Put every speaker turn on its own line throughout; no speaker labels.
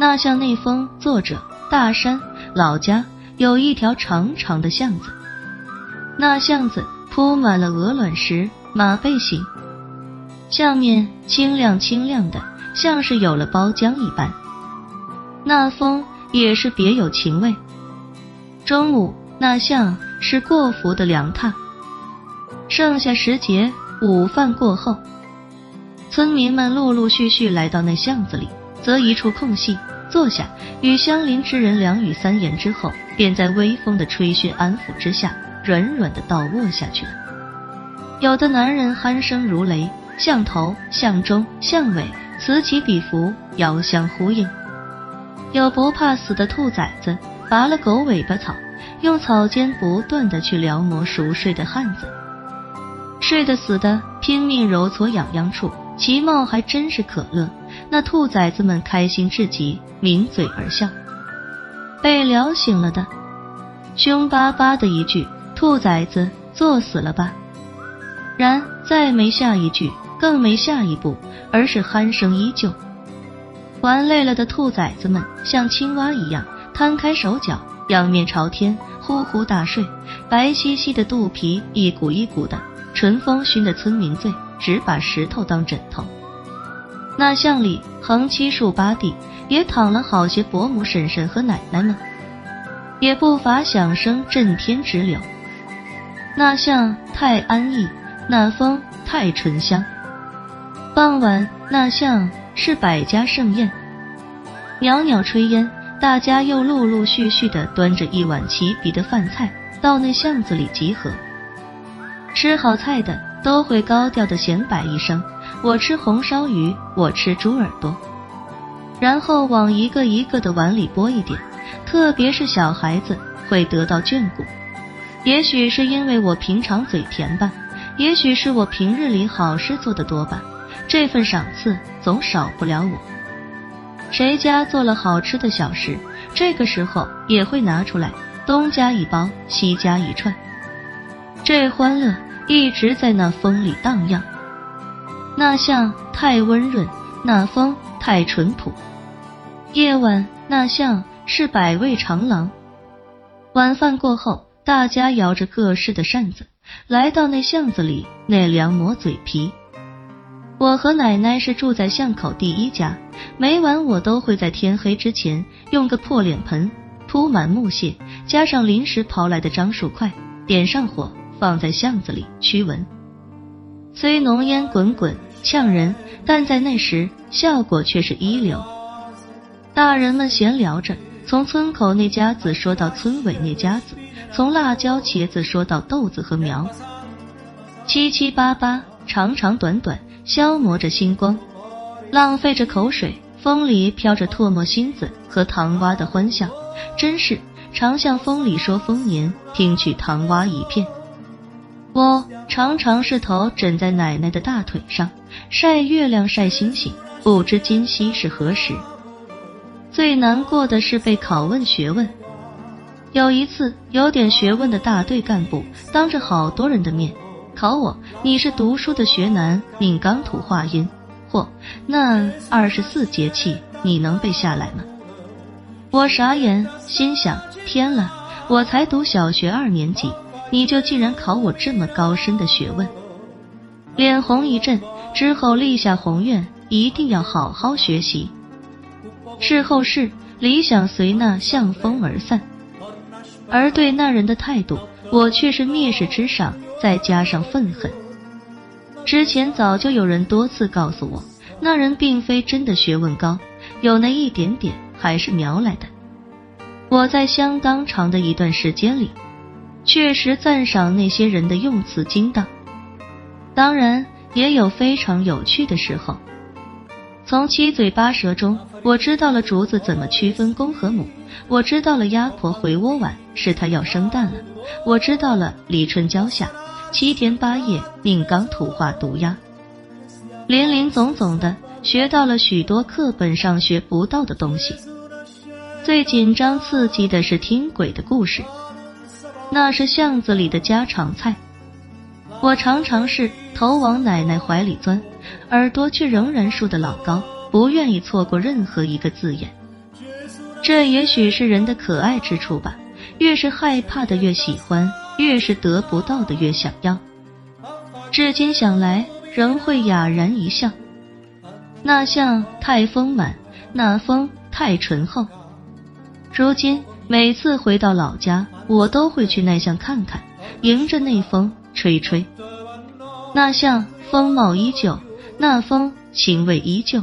那巷内峰作者大山老家有一条长长的巷子，那巷子铺满了鹅卵石、马背形，下面清亮清亮的，像是有了包浆一般。那风也是别有情味。中午那巷是过福的凉榻，剩下时节午饭过后，村民们陆陆续续来到那巷子里，择一处空隙坐下，与相邻之人两语三言之后，便在微风的吹嘘安抚之下，软软的倒卧下去了。有的男人鼾声如雷，巷头、巷中、巷尾此起彼伏，遥相呼应。有不怕死的兔崽子，拔了狗尾巴草，用草尖不断的去撩磨熟睡的汉子，睡得死的拼命揉搓痒痒处，其貌还真是可乐。那兔崽子们开心至极，抿嘴而笑。被撩醒了的，凶巴巴的一句：“兔崽子，作死了吧！”然再没下一句，更没下一步，而是鼾声依旧。玩累了的兔崽子们像青蛙一样摊开手脚，仰面朝天，呼呼大睡。白兮兮的肚皮一股一股的，纯风熏的村民醉，只把石头当枕头。那巷里横七竖八地也躺了好些伯母、婶婶和奶奶们，也不乏响声震天直流。那巷太安逸，那风太醇香。傍晚那巷。是百家盛宴，袅袅炊烟，大家又陆陆续续的端着一碗齐鼻的饭菜到那巷子里集合。吃好菜的都会高调的显摆一声：“我吃红烧鱼，我吃猪耳朵。”然后往一个一个的碗里拨一点。特别是小孩子会得到眷顾。也许是因为我平常嘴甜吧，也许是我平日里好事做的多吧。这份赏赐总少不了我。谁家做了好吃的小食，这个时候也会拿出来，东加一包，西加一串。这欢乐一直在那风里荡漾。那巷太温润，那风太淳朴。夜晚那巷是百味长廊。晚饭过后，大家摇着各式的扇子，来到那巷子里，那凉磨嘴皮。我和奶奶是住在巷口第一家，每晚我都会在天黑之前用个破脸盆铺满木屑，加上临时刨来的樟树块，点上火，放在巷子里驱蚊。虽浓烟滚滚呛人，但在那时效果却是一流。大人们闲聊着，从村口那家子说到村尾那家子，从辣椒茄子说到豆子和苗，七七八八，长长短短。消磨着星光，浪费着口水，风里飘着唾沫星子和糖蛙的欢笑，真是常向风里说丰年，听取糖蛙一片。我常常是头枕在奶奶的大腿上，晒月亮晒星星，不知今夕是何时。最难过的是被拷问学问。有一次，有点学问的大队干部当着好多人的面。考我，你是读书的学男，命刚土化阴，嚯，那二十四节气你能背下来吗？我傻眼，心想：天了，我才读小学二年级，你就竟然考我这么高深的学问？脸红一阵，之后立下宏愿，一定要好好学习。事后事，理想随那向风而散，而对那人的态度，我却是蔑视之上。再加上愤恨，之前早就有人多次告诉我，那人并非真的学问高，有那一点点还是瞄来的。我在相当长的一段时间里，确实赞赏那些人的用词精当，当然也有非常有趣的时候。从七嘴八舌中，我知道了竹子怎么区分公和母，我知道了鸭婆回窝晚是它要生蛋了，我知道了立春交下。七天八夜，命刚土化毒鸭，林林总总的学到了许多课本上学不到的东西。最紧张刺激的是听鬼的故事，那是巷子里的家常菜。我常常是头往奶奶怀里钻，耳朵却仍然竖得老高，不愿意错过任何一个字眼。这也许是人的可爱之处吧。越是害怕的越喜欢，越是得不到的越想要。至今想来，仍会哑然一笑。那像太丰满，那风太醇厚。如今每次回到老家，我都会去那巷看看，迎着那风吹吹。那巷风貌依旧，那风情味依旧。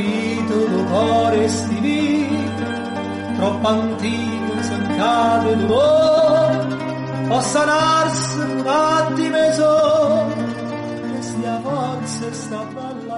lo cuore dolore stivito, troppo antico stancato dolore, può sanarsi un attimo e solo, che si avanza sta ballando.